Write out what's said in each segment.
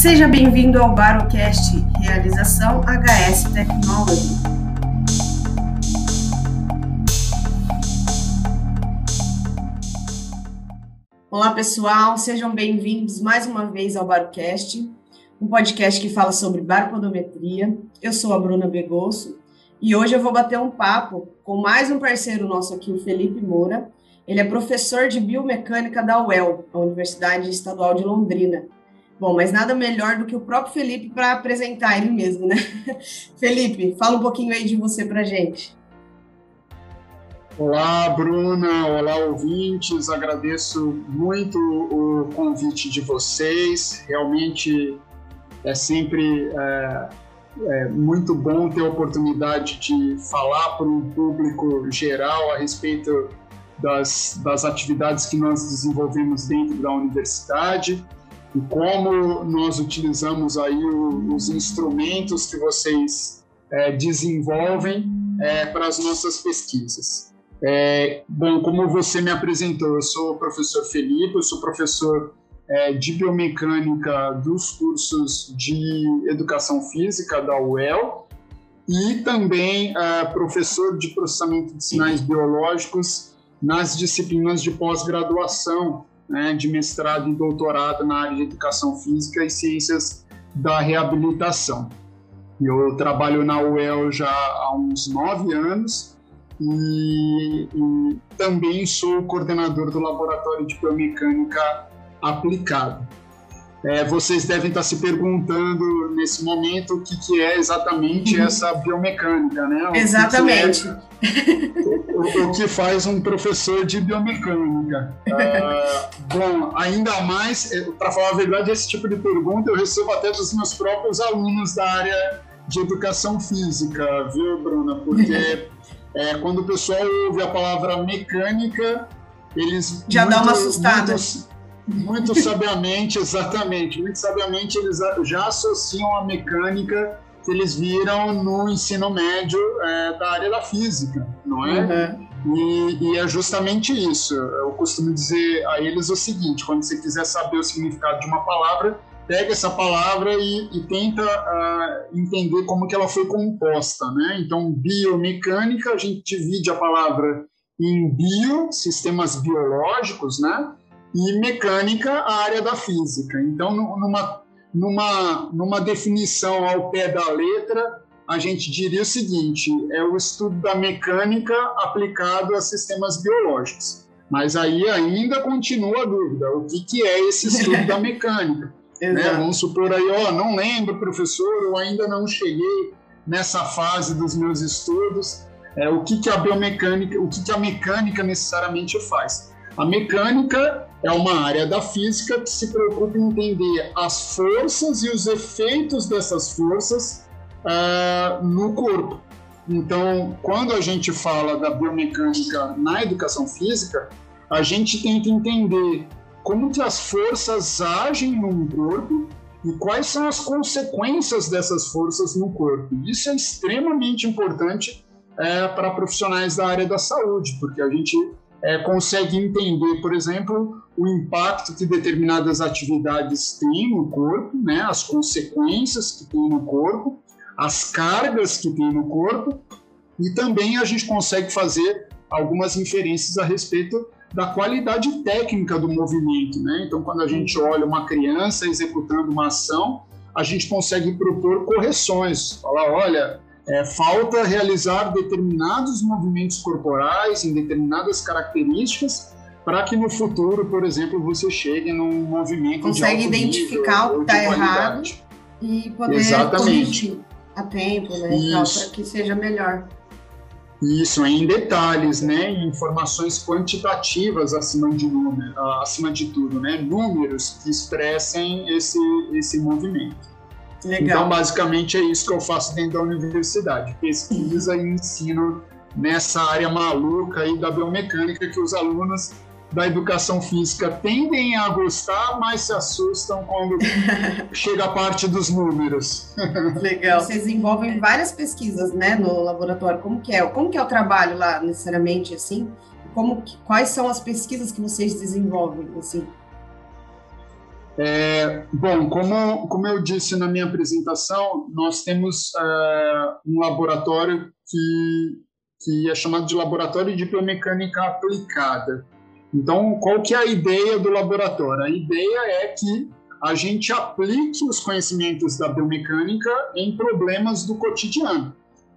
Seja bem-vindo ao Barocast, realização HS Technology. Olá, pessoal, sejam bem-vindos mais uma vez ao Barocast, um podcast que fala sobre baropodometria. Eu sou a Bruna Begosso e hoje eu vou bater um papo com mais um parceiro nosso aqui, o Felipe Moura. Ele é professor de biomecânica da UEL, a Universidade Estadual de Londrina. Bom, mas nada melhor do que o próprio Felipe para apresentar ele mesmo, né? Felipe, fala um pouquinho aí de você para gente. Olá, Bruna. Olá, ouvintes. Agradeço muito o convite de vocês. Realmente é sempre é, é muito bom ter a oportunidade de falar para um público geral a respeito das, das atividades que nós desenvolvemos dentro da universidade e como nós utilizamos aí os instrumentos que vocês é, desenvolvem é, para as nossas pesquisas. É, bom, como você me apresentou, eu sou o professor Felipe, eu sou professor é, de biomecânica dos cursos de educação física da UEL e também é, professor de processamento de sinais biológicos nas disciplinas de pós-graduação né, de mestrado e doutorado na área de educação física e ciências da reabilitação. Eu trabalho na UEL já há uns nove anos e, e também sou coordenador do Laboratório de Biomecânica Aplicado. É, vocês devem estar se perguntando nesse momento o que, que é exatamente uhum. essa biomecânica, né? O exatamente. Que que é, o, o, que faz um professor de biomecânica. Uh, bom, ainda mais, é, para falar a verdade, esse tipo de pergunta eu recebo até dos meus próprios alunos da área de educação física, viu, Bruna? Porque é, quando o pessoal ouve a palavra mecânica, eles. Já muito, dá uma assustada. Muitos, muito sabiamente, exatamente, muito sabiamente eles já associam a mecânica que eles viram no ensino médio é, da área da física, não é? Uhum. E, e, é justamente isso. Eu costumo dizer a eles o seguinte: quando você quiser saber o significado de uma palavra, pega essa palavra e, e tenta uh, entender como que ela foi composta, né? Então, biomecânica, a gente divide a palavra em bio, sistemas biológicos, né? E mecânica a área da física. Então, numa, numa, numa definição ao pé da letra, a gente diria o seguinte: é o estudo da mecânica aplicado a sistemas biológicos. Mas aí ainda continua a dúvida: o que, que é esse estudo da mecânica? né? Vamos supor aí, ó, não lembro, professor, eu ainda não cheguei nessa fase dos meus estudos. É, o que, que a biomecânica, o que, que a mecânica necessariamente faz? A mecânica é uma área da física que se preocupa em entender as forças e os efeitos dessas forças uh, no corpo. Então, quando a gente fala da biomecânica na educação física, a gente tenta entender como que as forças agem no corpo e quais são as consequências dessas forças no corpo. Isso é extremamente importante é, para profissionais da área da saúde, porque a gente é, consegue entender, por exemplo, o impacto que determinadas atividades têm no corpo, né, as consequências que tem no corpo, as cargas que tem no corpo, e também a gente consegue fazer algumas inferências a respeito da qualidade técnica do movimento. Né? Então, quando a gente olha uma criança executando uma ação, a gente consegue propor correções, falar, olha, é, falta realizar determinados movimentos corporais em determinadas características para que no futuro, por exemplo, você chegue num movimento consegue identificar o que está errado e poder Exatamente. corrigir a tempo, né, para que seja melhor. Isso, em detalhes, né, em informações quantitativas acima de número, acima de tudo, né, números que expressem esse esse movimento. Legal. Então, basicamente, é isso que eu faço dentro da universidade: pesquisa e ensino nessa área maluca aí da biomecânica que os alunos da educação física tendem a gostar, mas se assustam quando chega a parte dos números. Legal. Vocês envolvem várias pesquisas, né, no laboratório. Como que é? Como que é o trabalho lá, necessariamente, assim? Como, quais são as pesquisas que vocês desenvolvem, assim? É, bom, como, como eu disse na minha apresentação, nós temos é, um laboratório que, que é chamado de Laboratório de Biomecânica Aplicada. Então, qual que é a ideia do laboratório? A ideia é que a gente aplique os conhecimentos da biomecânica em problemas do cotidiano,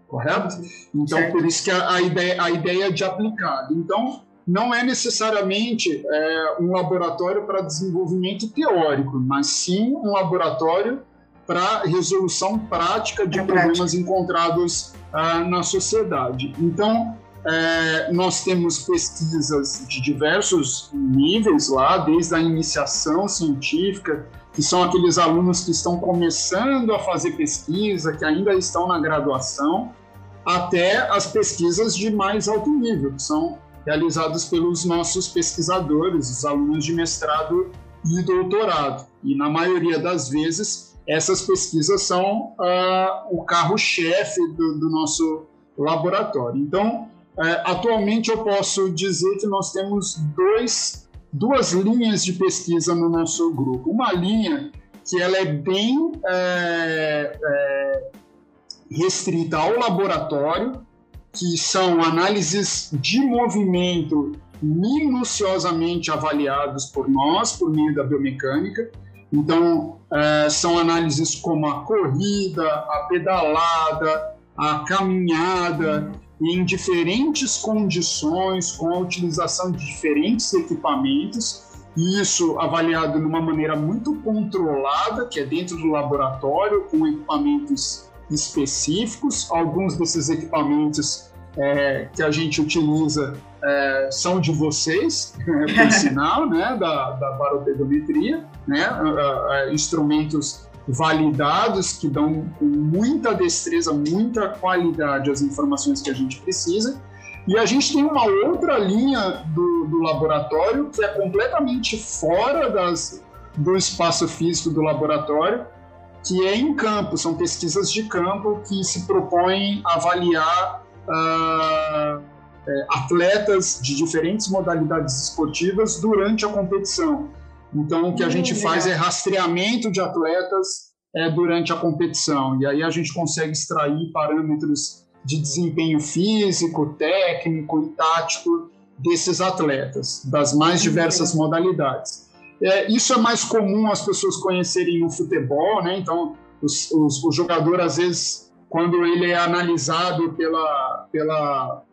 correto? Então, certo. por isso que a, a, ideia, a ideia de aplicado. Então, não é necessariamente é, um laboratório para desenvolvimento teórico, mas sim um laboratório para resolução prática de é problemas prática. encontrados uh, na sociedade. Então, é, nós temos pesquisas de diversos níveis lá, desde a iniciação científica, que são aqueles alunos que estão começando a fazer pesquisa, que ainda estão na graduação, até as pesquisas de mais alto nível, que são realizadas pelos nossos pesquisadores, os alunos de mestrado e doutorado. E na maioria das vezes, essas pesquisas são uh, o carro-chefe do, do, nosso laboratório. Então, uh, atualmente eu posso dizer que nós temos dois, duas linhas de pesquisa no nosso grupo. Uma linha que ela é bem é, é, restrita ao laboratório, que são análises de movimento minuciosamente avaliados por nós, por meio da biomecânica. Então, é, são análises como a corrida, a pedalada, a caminhada, em diferentes condições, com a utilização de diferentes equipamentos, e isso avaliado de uma maneira muito controlada, que é dentro do laboratório, com equipamentos específicos. Alguns desses equipamentos é, que a gente utiliza é, são de vocês, por sinal, né, da, da baropedometria, né, instrumentos validados que dão com muita destreza, muita qualidade as informações que a gente precisa. E a gente tem uma outra linha do, do laboratório que é completamente fora das, do espaço físico do laboratório, que é em campo, são pesquisas de campo que se propõem avaliar uh, é, atletas de diferentes modalidades esportivas durante a competição. Então, o que a hum, gente faz é rastreamento de atletas é, durante a competição, e aí a gente consegue extrair parâmetros de desempenho físico, técnico e tático desses atletas, das mais diversas modalidades. É, isso é mais comum as pessoas conhecerem no futebol, né? Então, os, os, o jogador, às vezes, quando ele é analisado pela, pela,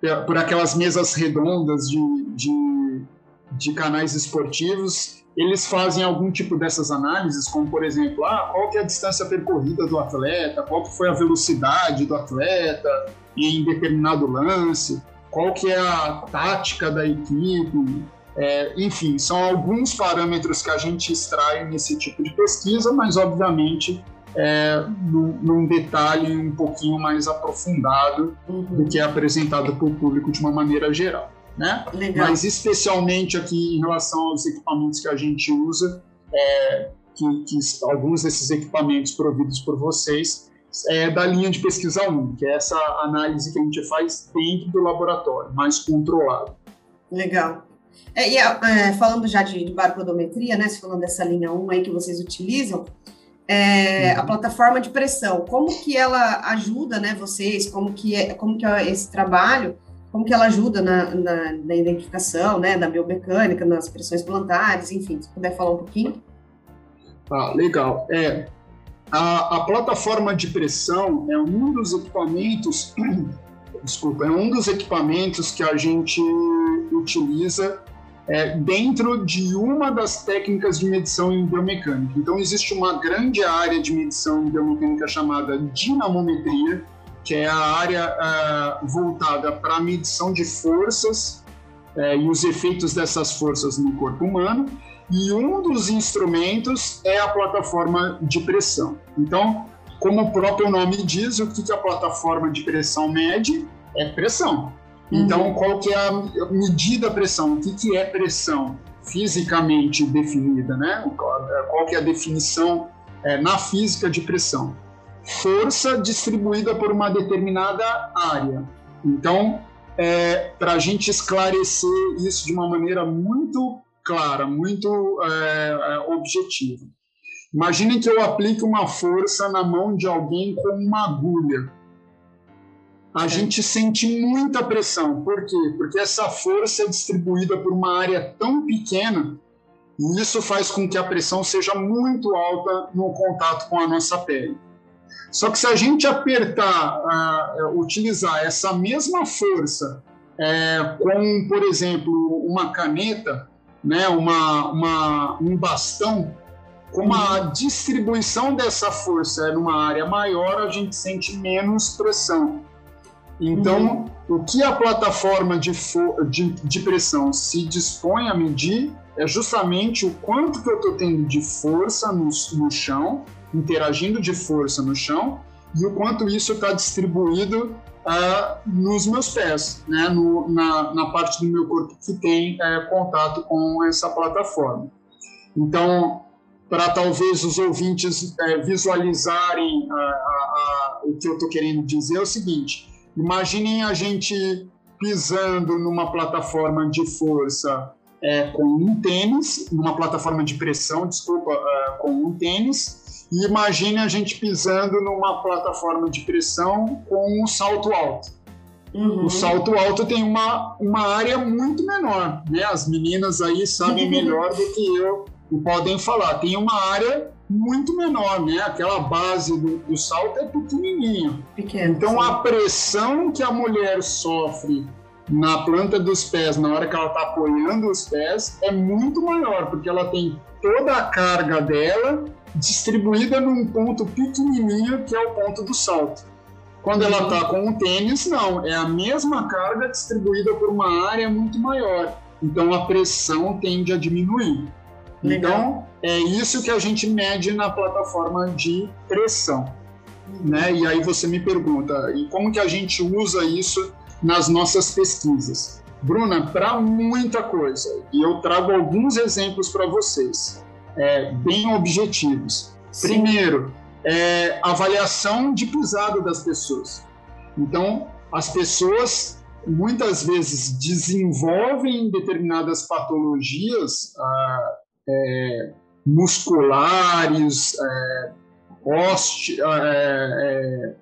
pela por aquelas mesas redondas de, de, de, canais esportivos, eles fazem algum tipo dessas análises, como, por exemplo, ah, qual que é a distância percorrida do atleta, qual que foi a velocidade do atleta em determinado lance, qual que é a tática da equipe, é, enfim, são alguns parâmetros que a gente extrai nesse tipo de pesquisa, mas obviamente é, num, num detalhe um pouquinho mais aprofundado do que é apresentado para o público de uma maneira geral. Né? Legal. Mas especialmente aqui em relação aos equipamentos que a gente usa, é, que, que, alguns desses equipamentos providos por vocês é da linha de pesquisa 1, que é essa análise que a gente faz dentro do laboratório, mais controlado. Legal. É, e é, falando já de, de barpodometria, né, falando dessa linha 1 aí que vocês utilizam, é, uhum. a plataforma de pressão, como que ela ajuda, né, vocês, como que é, como que é esse trabalho, como que ela ajuda na, na, na identificação, né, da biomecânica, nas pressões plantares, enfim, se puder falar um pouquinho. Ah, legal. É, a, a plataforma de pressão é um dos equipamentos, desculpa, é um dos equipamentos que a gente utiliza é, dentro de uma das técnicas de medição em biomecânica. Então, existe uma grande área de medição em biomecânica chamada dinamometria, que é a área uh, voltada para a medição de forças uh, e os efeitos dessas forças no corpo humano. E um dos instrumentos é a plataforma de pressão. Então, como o próprio nome diz, o que a plataforma de pressão mede é pressão. Então, uhum. qual que é a medida pressão? O que, que é pressão fisicamente definida, né? Qual que é a definição é, na física de pressão? Força distribuída por uma determinada área. Então, é, para a gente esclarecer isso de uma maneira muito clara, muito é, objetiva. Imaginem que eu aplique uma força na mão de alguém com uma agulha. A gente sente muita pressão. Por quê? Porque essa força é distribuída por uma área tão pequena e isso faz com que a pressão seja muito alta no contato com a nossa pele. Só que se a gente apertar, uh, utilizar essa mesma força é, com, por exemplo, uma caneta, né, uma, uma, um bastão, como a uhum. distribuição dessa força é numa área maior, a gente sente menos pressão. Então, uhum. o que a plataforma de, de, de, pressão se dispõe a medir é justamente o quanto que eu estou tendo de força no, no chão, interagindo de força no chão, e o quanto isso está distribuído uh, nos meus pés, né, no, na, na, parte do meu corpo que tem uh, contato com essa plataforma. Então, para talvez os ouvintes uh, visualizarem o que eu estou querendo dizer, é o seguinte: imaginem a gente pisando numa plataforma de força é, com um tênis, numa plataforma de pressão, desculpa, uh, com um tênis, e imagine a gente pisando numa plataforma de pressão com um salto alto. Uhum. O salto alto tem uma, uma área muito menor, né? As meninas aí sabem melhor do que eu e podem falar. Tem uma área muito menor, né? Aquela base do, do salto é pequenininha. Pequeno, então sim. a pressão que a mulher sofre na planta dos pés, na hora que ela está apoiando os pés, é muito maior, porque ela tem toda a carga dela distribuída num ponto pequenininho que é o ponto do salto. Quando ela está com o tênis, não, é a mesma carga distribuída por uma área muito maior. Então a pressão tende a diminuir. Legal. Então é isso que a gente mede na plataforma de pressão. Né? E aí você me pergunta, e como que a gente usa isso nas nossas pesquisas? Bruna, para muita coisa. E eu trago alguns exemplos para vocês é, bem objetivos. Sim. Primeiro, é, avaliação de pisada das pessoas. Então, as pessoas muitas vezes desenvolvem determinadas patologias ah, é, musculares, é, oste, é, é,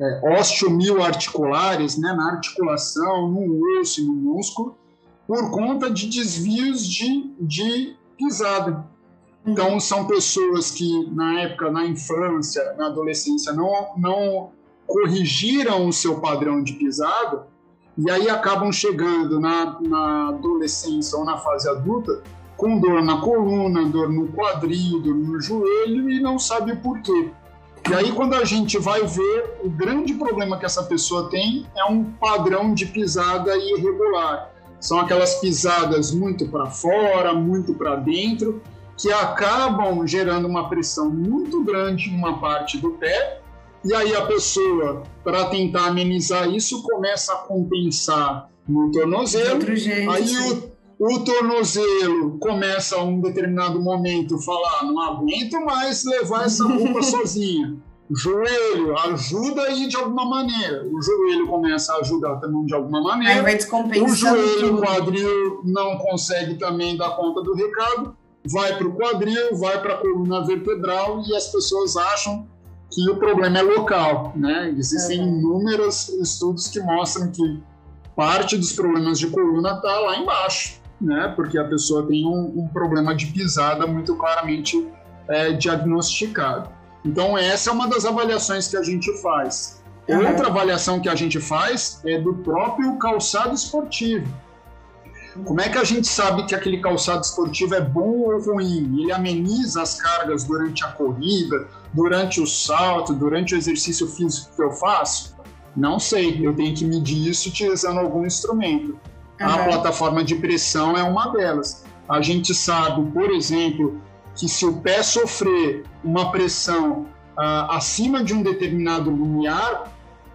é, osteomioarticulares, né, na articulação, no osso e no músculo, por conta de desvios de, de pisada. Então, são pessoas que, na época, na infância, na adolescência, não, não corrigiram o seu padrão de pisada e aí acabam chegando na, na adolescência ou na fase adulta com dor na coluna, dor no quadril, dor no joelho e não sabe o porquê. E aí, quando a gente vai ver, o grande problema que essa pessoa tem é um padrão de pisada irregular. São aquelas pisadas muito para fora, muito para dentro, que acabam gerando uma pressão muito grande em uma parte do pé, e aí a pessoa, para tentar amenizar isso, começa a compensar no tornozelo. Aí o, o, tornozelo começa a um determinado momento falar: não aguento mais levar essa roupa sozinha. O joelho ajuda aí de alguma maneira. O joelho começa a ajudar também de alguma maneira. Aí vai o joelho, o quadril não consegue também dar conta do recado vai para o quadril, vai para a coluna vertebral e as pessoas acham que o problema é local, né? Existem uhum. inúmeros estudos que mostram que parte dos problemas de coluna está lá embaixo, né? Porque a pessoa tem um, um problema de pisada muito claramente é, diagnosticado. Então essa é uma das avaliações que a gente faz. Outra avaliação que a gente faz é do próprio calçado esportivo. Como é que a gente sabe que aquele calçado esportivo é bom ou ruim? Ele ameniza as cargas durante a corrida, durante o salto, durante o exercício físico que eu faço? Não sei, eu tenho que medir isso utilizando algum instrumento. Uhum. A plataforma de pressão é uma delas. A gente sabe, por exemplo, que se o pé sofrer uma pressão uh, acima de um determinado limiar,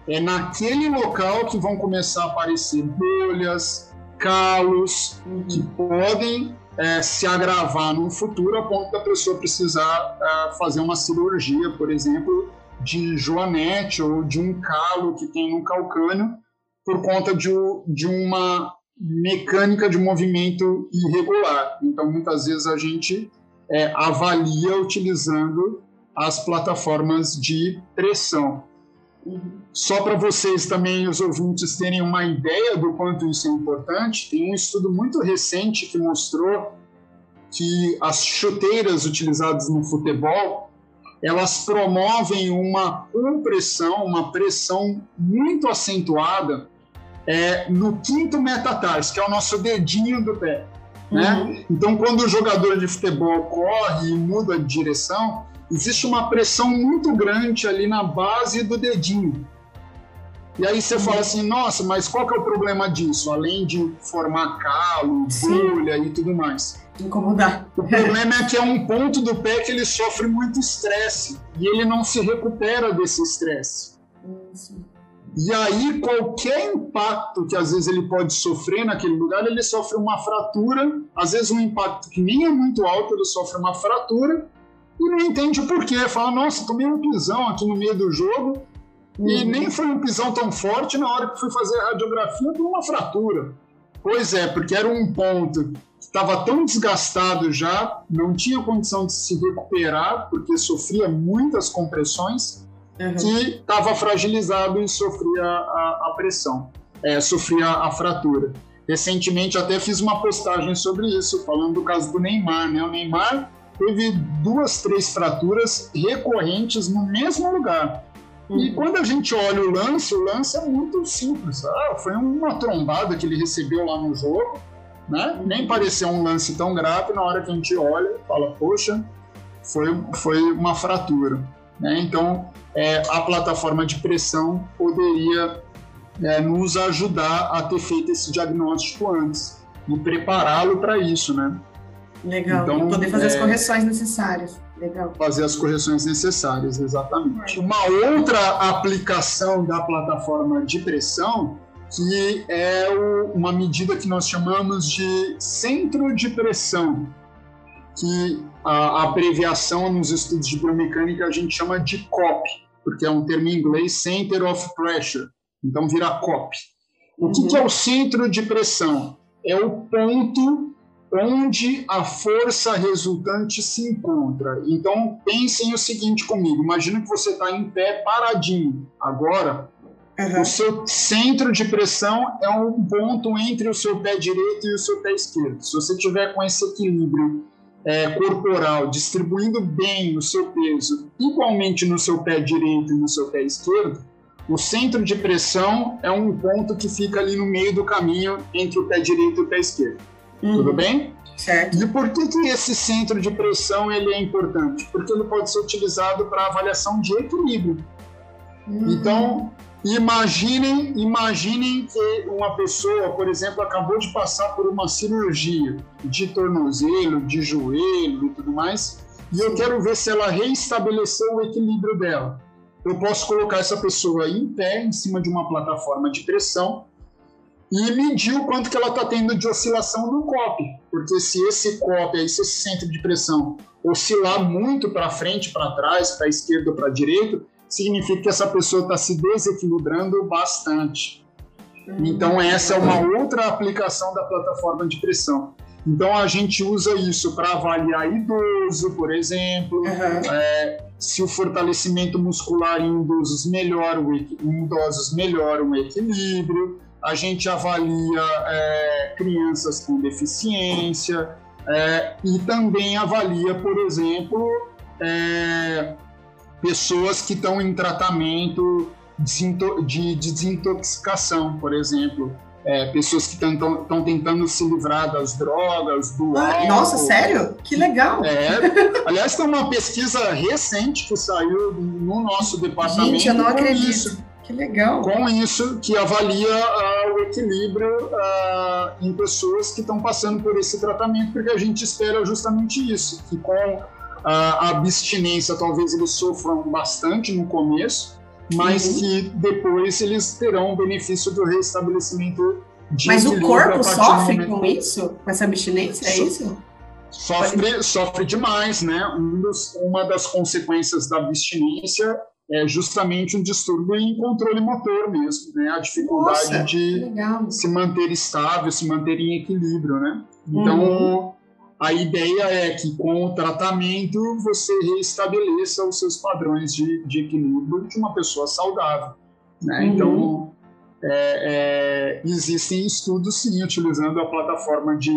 é naquele local que vão começar a aparecer bolhas, calos que podem é, se agravar no futuro a ponto da pessoa precisar é, fazer uma cirurgia, por exemplo, de joanete ou de um calo que tem no calcâneo por conta de, de uma mecânica de movimento irregular. Então, muitas vezes a gente é, avalia utilizando as plataformas de pressão. Só para vocês também, os ouvintes, terem uma ideia do quanto isso é importante, tem um estudo muito recente que mostrou que as chuteiras utilizadas no futebol elas promovem uma compressão, uma pressão muito acentuada é, no quinto metatarso, que é o nosso dedinho do pé. Né? Uhum. Então, quando o jogador de futebol corre e muda de direção, existe uma pressão muito grande ali na base do dedinho. E aí você fala assim, nossa, mas qual que é o problema disso? Além de formar calo, bolha e tudo mais. Incomodar. O problema é que é um ponto do pé que ele sofre muito estresse e ele não se recupera desse estresse. E aí, qualquer impacto que às vezes ele pode sofrer naquele lugar, ele sofre uma fratura. Às vezes, um impacto que nem é muito alto, ele sofre uma fratura e não entende o porquê. Fala, nossa, tomei um pisão aqui no meio do jogo uhum. e nem foi um pisão tão forte na hora que fui fazer a radiografia por uma fratura. Pois é, porque era um ponto que estava tão desgastado já, não tinha condição de se recuperar, porque sofria muitas compressões, uhum. que estava fragilizado e sofria a, a pressão, é, sofria a fratura. Recentemente até fiz uma postagem sobre isso, falando do caso do Neymar. Né? O Neymar teve duas, três fraturas recorrentes no mesmo lugar. Uhum. E quando a gente olha o lance, o lance é muito simples. Ah, foi uma trombada que ele recebeu lá no jogo, né? Uhum. Nem pareceu um lance tão grave. Na hora que a gente olha, fala, poxa, foi, foi uma fratura. Né? Então, é, a plataforma de pressão poderia é, nos ajudar a ter feito esse diagnóstico antes e prepará-lo para isso, né? Legal. Então, poder fazer é, as correções necessárias. Legal. Fazer as correções necessárias, exatamente. Uma outra aplicação da plataforma de pressão que é o, uma medida que nós chamamos de centro de pressão, que a, a abreviação nos estudos de biomecânica a gente chama de COP, porque é um termo em inglês, Center of Pressure, então vira COP. O que, uhum. que é o centro de pressão? É o ponto onde a força resultante se encontra. Então, pensem o seguinte comigo: imagina que você está em pé paradinho. Agora, uhum. o seu centro de pressão é um ponto entre o seu pé direito e o seu pé esquerdo. Se você tiver com esse equilíbrio é, corporal, distribuindo bem o seu peso igualmente no seu pé direito e no seu pé esquerdo, o centro de pressão é um ponto que fica ali no meio do caminho entre o pé direito e o pé esquerdo. Uhum. Tudo bem? Certo. E por que, que esse centro de pressão ele é importante? Porque ele pode ser utilizado para avaliação de equilíbrio. Uhum. Então, imaginem, imaginem que uma pessoa, por exemplo, acabou de passar por uma cirurgia de tornozelo, de joelho e tudo mais, e eu quero ver se ela reestabeleceu o equilíbrio dela. Eu posso colocar essa pessoa em pé, em cima de uma plataforma de pressão, e medir o quanto que ela está tendo de oscilação no COP, porque se esse COP, esse centro de pressão, oscilar muito para frente, para trás, para esquerda ou para direita, significa que essa pessoa está se desequilibrando bastante. Então, essa é uma outra aplicação da plataforma de pressão. Então, a gente usa isso para avaliar idoso, por exemplo, uhum. é, se o fortalecimento muscular em idosos melhora o, em idosos melhora o equilíbrio, a gente avalia é, crianças com deficiência é, e também avalia, por exemplo, é, pessoas que estão em tratamento de desintoxicação, por exemplo. É, pessoas que estão tentando se livrar das drogas, do ah, álcool. Nossa, sério? Que legal! É, aliás, tem uma pesquisa recente que saiu no nosso departamento. Gente, eu não acredito. Isso que legal. Com isso, que avalia uh, o equilíbrio uh, em pessoas que estão passando por esse tratamento, porque a gente espera justamente isso, que com a abstinência talvez eles sofram bastante no começo, mas uhum. que depois eles terão o benefício do restabelecimento de Mas o corpo sofre com isso? Com essa abstinência? É isso? Sofre, sofre demais, né? Um dos, uma das consequências da abstinência é justamente um distúrbio em controle motor mesmo, né? A dificuldade Nossa, de se manter estável, se manter em equilíbrio, né? Então, uhum. A ideia é que com o tratamento você restabeleça os seus padrões de, de equilíbrio de uma pessoa saudável, né? Uhum. Então, é, é, existem estudos, sim, utilizando a plataforma de,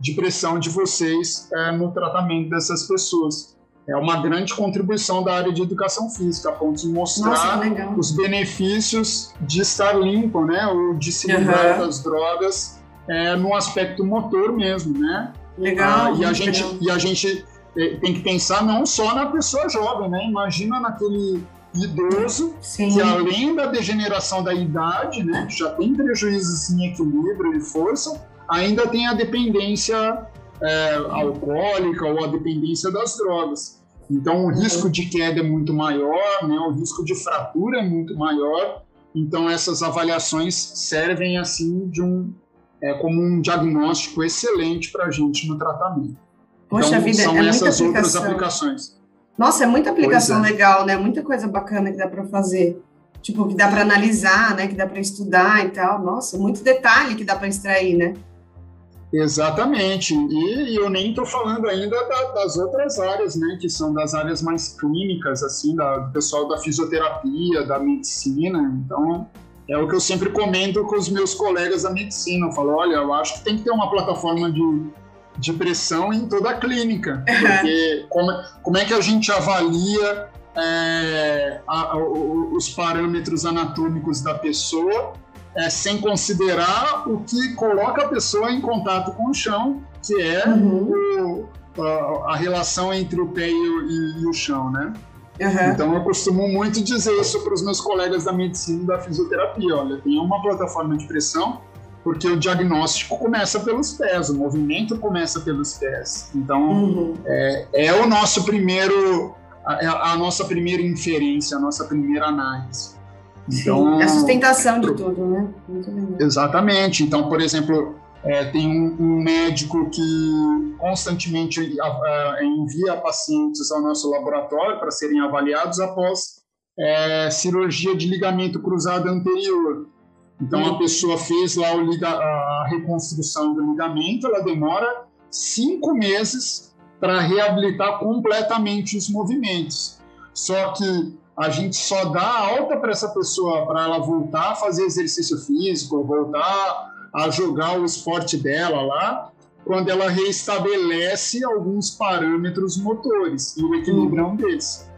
de pressão de vocês é, no tratamento dessas pessoas é uma grande contribuição da área de educação física, a ponto de mostrar Nossa, os benefícios de estar limpo, né, ou de se livrar uhum. das drogas é, no aspecto motor mesmo, né? Legal. Ah, e a gente e a gente é, tem que pensar não só na pessoa jovem, né? Imagina naquele idoso Sim. que além da degeneração da idade, né, já tem prejuízos em equilíbrio e força, ainda tem a dependência é, alcoólica ou a dependência das drogas. Então, o risco de queda é muito maior, né? o risco de fratura é muito maior. Então, essas avaliações servem assim de um, é, como um diagnóstico excelente para a gente no tratamento. Poxa então, vida, são é essas outras aplicações. Nossa, é muita aplicação é. legal, né? Muita coisa bacana que dá para fazer. Tipo, que dá para analisar, né? Que dá para estudar e tal. Nossa, muito detalhe que dá para extrair, né? Exatamente, e, e eu nem estou falando ainda da, das outras áreas, né, que são das áreas mais clínicas, assim, da, do pessoal da fisioterapia, da medicina. Então, é o que eu sempre comento com os meus colegas da medicina. Eu falo, olha, eu acho que tem que ter uma plataforma de, de pressão em toda a clínica, porque como, como é que a gente avalia é, a, a, os parâmetros anatômicos da pessoa é, sem considerar o que coloca a pessoa em contato com o chão, que é uhum. o, a, a, relação entre o pé e e, e o chão, né? Uhum. Então eu costumo muito dizer isso para os meus colegas da medicina e da fisioterapia. Olha, tem uma plataforma de pressão porque o diagnóstico começa pelos pés, o movimento começa pelos pés. Então uhum. é, é, o nosso primeiro, a, a nossa primeira inferência, a nossa primeira análise. Então, Sim, a sustentação de tudo, né? Exatamente. Então, por exemplo, é, tem um, um, médico que constantemente envia pacientes ao nosso laboratório para serem avaliados após é, cirurgia de ligamento cruzado anterior. Então, a pessoa fez lá o, a reconstrução do ligamento, ela demora cinco meses para reabilitar completamente os movimentos. Só que a gente só dá alta para essa pessoa para ela voltar a fazer exercício físico, voltar a jogar o esporte dela lá, quando ela reestabelece alguns parâmetros motores e o equilíbrio é um deles.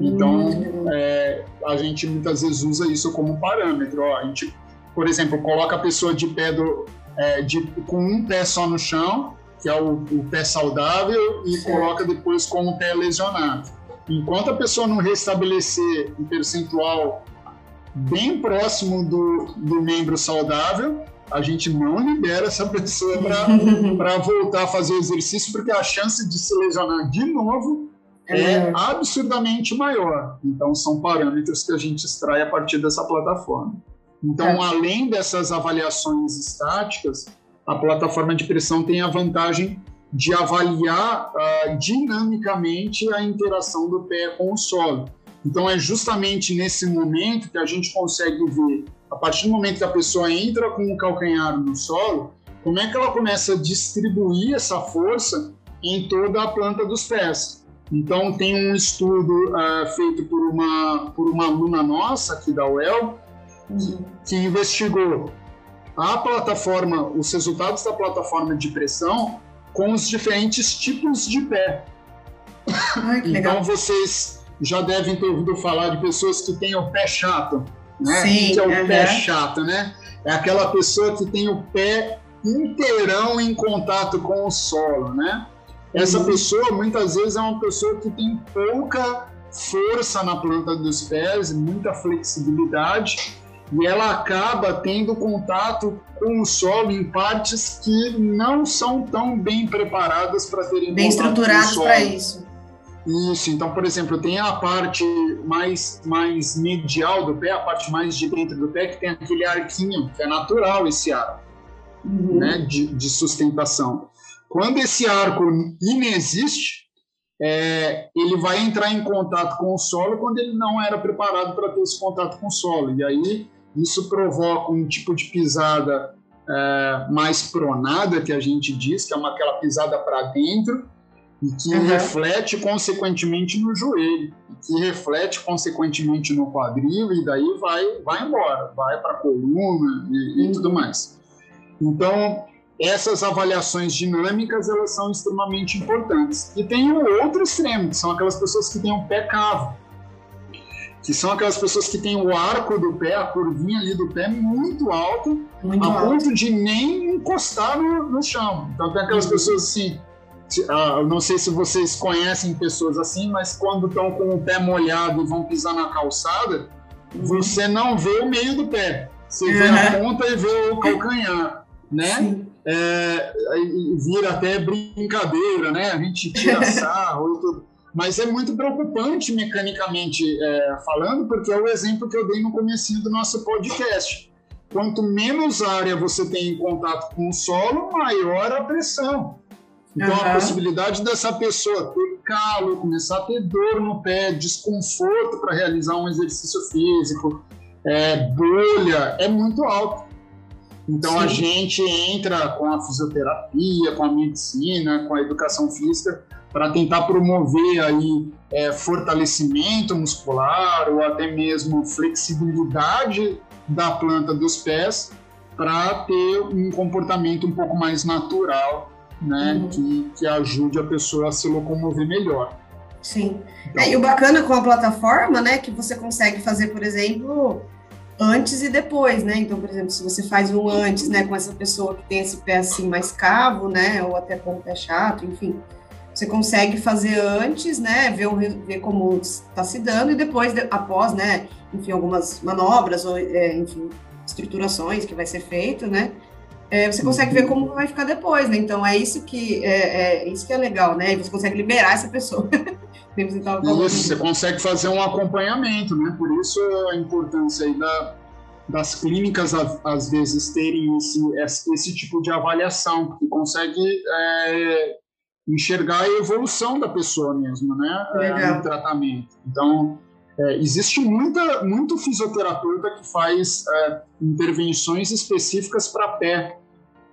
Então, uhum. é, a gente muitas vezes usa isso como parâmetro. Ó, a gente, por exemplo, coloca a pessoa de pé do, é, de, com um pé só no chão, que é o, o pé saudável, e certo. coloca depois com o pé lesionado. Enquanto a pessoa não restabelecer um percentual bem próximo do, do membro saudável, a gente não libera essa pessoa para voltar a fazer exercício, porque a chance de se lesionar de novo é, é absurdamente maior. Então, são parâmetros que a gente extrai a partir dessa plataforma. Então, é. além dessas avaliações estáticas, a plataforma de pressão tem a vantagem de avaliar uh, dinamicamente a interação do pé com o solo. Então, é justamente nesse momento que a gente consegue ver, a partir do momento que a pessoa entra com o calcanhar no solo, como é que ela começa a distribuir essa força em toda a planta dos pés. Então, tem um estudo uh, feito por uma, por uma aluna nossa aqui da UEL, que, que investigou a plataforma, os resultados da plataforma de pressão com os diferentes tipos de pé. Ai, então vocês já devem ter ouvido falar de pessoas que têm o pé chato, né? Sim, que é o pé chato, né? É aquela pessoa que tem o pé inteirão em contato com o solo, né? Essa uhum. pessoa muitas vezes é uma pessoa que tem pouca força na planta dos pés, muita flexibilidade e ela acaba tendo contato com o solo em partes que não são tão bem preparadas para terem bem estruturadas para isso. Isso, então, por exemplo, tem a parte mais, mais medial do pé, a parte mais de dentro do pé, que tem aquele arquinho, que é natural esse arco uhum. né, de, de sustentação. Quando esse arco inexiste, é, ele vai entrar em contato com o solo quando ele não era preparado para ter esse contato com o solo. E aí isso provoca um tipo de pisada é, mais pronada, que a gente diz, que é uma, aquela pisada para dentro, e que uhum. reflete consequentemente no joelho, e que reflete consequentemente no quadril, e daí vai, vai embora, vai para a coluna e, e, uhum. tudo mais. Então, essas avaliações dinâmicas elas são extremamente importantes. E tem o outro extremo, que são aquelas pessoas que têm o um pé cavo que são aquelas pessoas que têm o arco do pé, a curvinha ali do pé muito alto, muito a alto. ponto de nem encostar no, no chão. Então tem aquelas uhum. pessoas assim, uh, não sei se vocês conhecem pessoas assim, mas quando estão com o pé molhado e vão pisar na calçada, uhum. você não vê o meio do pé. Você vê a ponta e vê o calcanhar, né? É, vira até brincadeira, né? A gente tira sarro tudo mas é muito preocupante mecanicamente é, falando, porque é o exemplo que eu dei no começo do nosso podcast. Quanto menos área você tem em contato com o solo, maior a pressão. Então, uhum. a possibilidade dessa pessoa ter calo, começar a ter dor no pé, desconforto para realizar um exercício físico, é, bolha, é muito alto. Então, Sim. a gente entra com a fisioterapia, com a medicina, com a educação física, para tentar promover aí é, fortalecimento muscular ou até mesmo flexibilidade da planta dos pés para ter um comportamento um pouco mais natural, né, uhum. que, que ajude a pessoa a se locomover melhor. Sim. Então, é, e o bacana com a plataforma, né, que você consegue fazer, por exemplo, antes e depois, né? Então, por exemplo, se você faz um antes, né, com essa pessoa que tem esse pé assim mais cavo, né, ou até com o pé chato, enfim, você consegue fazer antes, né, ver, ver como está se dando e depois, após, né, enfim, algumas manobras ou, é, enfim, estruturações que vai ser feito, né, é, você consegue ver como vai ficar depois, né? Então é isso que é, é isso que é legal, né? Você consegue liberar essa pessoa. isso, você consegue fazer um acompanhamento, né? Por isso a importância aí da, das clínicas às vezes terem esse, esse tipo de avaliação, porque consegue é, enxergar a evolução da pessoa mesmo, né? É, no tratamento. Então, é, existe muita, muito fisioterapeuta que faz é, intervenções específicas para pé.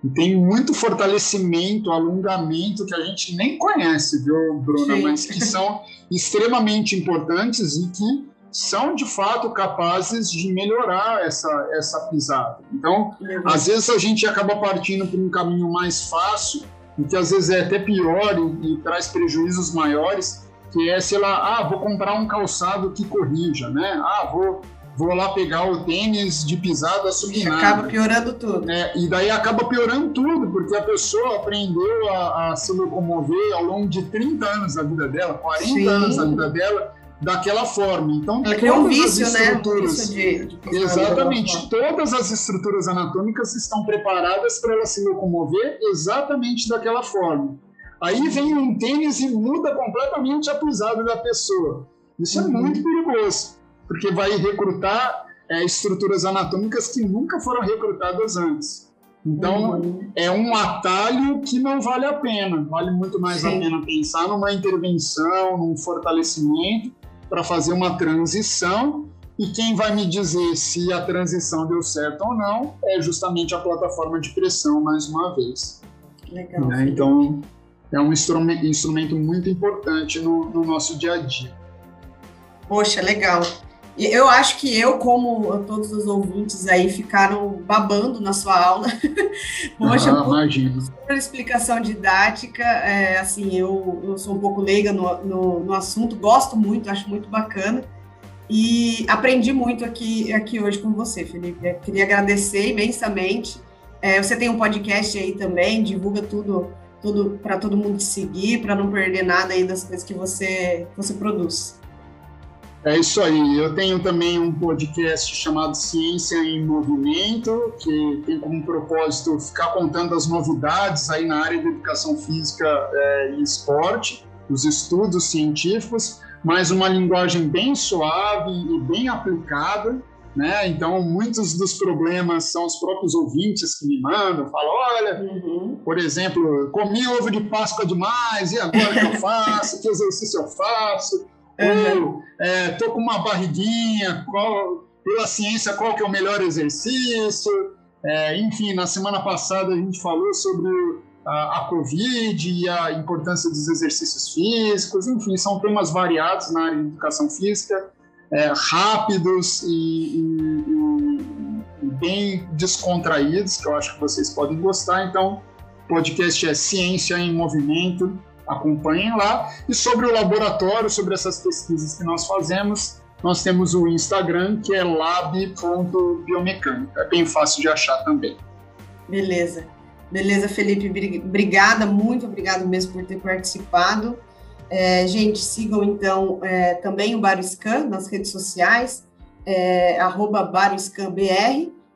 E tem muito fortalecimento, alongamento que a gente nem conhece, viu, Bruna? Sim. Mas que são extremamente importantes e que são de fato capazes de melhorar essa, essa pisada. Então, uhum. às vezes a gente acaba partindo por um caminho mais fácil e que às vezes é até pior e, e, traz prejuízos maiores, que é, sei lá, ah, vou comprar um calçado que corrija, né? Ah, vou, vou lá pegar o tênis de pisada subinada. Acaba piorando tudo. É, e daí acaba piorando tudo, porque a pessoa aprendeu a, a se locomover ao longo de 30 anos da vida dela, 40 Sim. anos da vida dela, daquela forma. Então, Ela criou um vício, né? Um de, de exatamente. Todas as estruturas anatômicas estão preparadas para ela se locomover exatamente daquela forma. Aí vem um tênis e muda completamente a pisada da pessoa. Isso é uhum. é muito perigoso, porque vai recrutar é, estruturas anatômicas que nunca foram recrutadas antes. Então, uhum. é um atalho que não vale a pena. Vale muito mais Sim. a pena pensar numa intervenção, num fortalecimento, para fazer uma transição. E quem vai me dizer se a transição deu certo ou não é justamente a plataforma de pressão, mais uma vez. Legal. Né? Então, é um instrumento, muito importante no, no nosso dia a dia. Poxa, legal. Eu acho que eu, como todos os ouvintes aí, ficaram babando na sua aula. Poxa, ah, imagino. explicação didática, é, assim, eu, eu sou um pouco leiga no, no, no, assunto, gosto muito, acho muito bacana. E aprendi muito aqui, aqui hoje com você, Felipe. Eu queria agradecer imensamente. É, você tem um podcast aí também, divulga tudo, para todo mundo te seguir, para não perder nada aí das coisas que você, você produz. É isso aí. Eu tenho também um podcast chamado Ciência em Movimento, que tem como propósito ficar contando as novidades aí na área de educação física é, e esporte, os estudos científicos, mas uma linguagem bem suave e bem aplicada. Né? Então, muitos dos problemas são os próprios ouvintes que me mandam, falam, olha, uhum. por exemplo, comi ovo de Páscoa demais, e agora que eu faço? que exercício eu faço? Uhum. Ou, é, tô com uma barriguinha, qual, pela ciência, qual que é o melhor exercício? É, enfim, na semana passada a gente falou sobre a, a Covid e a importância dos exercícios físicos, enfim, são temas variados na área de educação física é, rápidos e, e, e, bem descontraídos, que eu acho que vocês podem gostar. Então, o podcast é Ciência em Movimento, acompanhem lá. E sobre o laboratório, sobre essas pesquisas que nós fazemos, nós temos o Instagram, que é lab.biomecânica. É bem fácil de achar também. Beleza. Beleza, Felipe. Obrigada, muito obrigado mesmo por ter participado. É, gente, sigam então é, também o Baroscan nas redes sociais, é,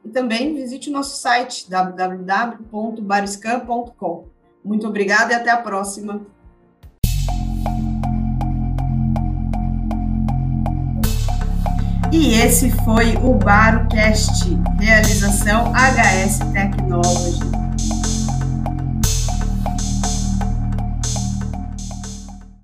e também visite o nosso site www.baroscan.com. Muito obrigada e até a próxima. E esse foi o BaroCast, realização HS Technology.